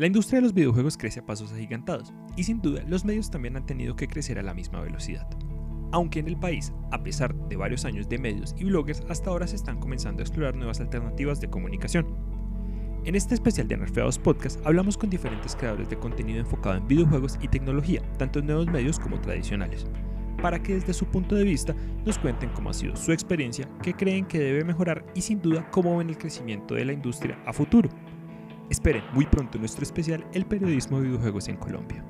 La industria de los videojuegos crece a pasos agigantados y sin duda los medios también han tenido que crecer a la misma velocidad. Aunque en el país, a pesar de varios años de medios y bloggers, hasta ahora se están comenzando a explorar nuevas alternativas de comunicación. En este especial de Nerfeados Podcast hablamos con diferentes creadores de contenido enfocado en videojuegos y tecnología, tanto en nuevos medios como tradicionales, para que desde su punto de vista nos cuenten cómo ha sido su experiencia, qué creen que debe mejorar y sin duda cómo ven el crecimiento de la industria a futuro. Esperen muy pronto nuestro especial El periodismo de videojuegos en Colombia.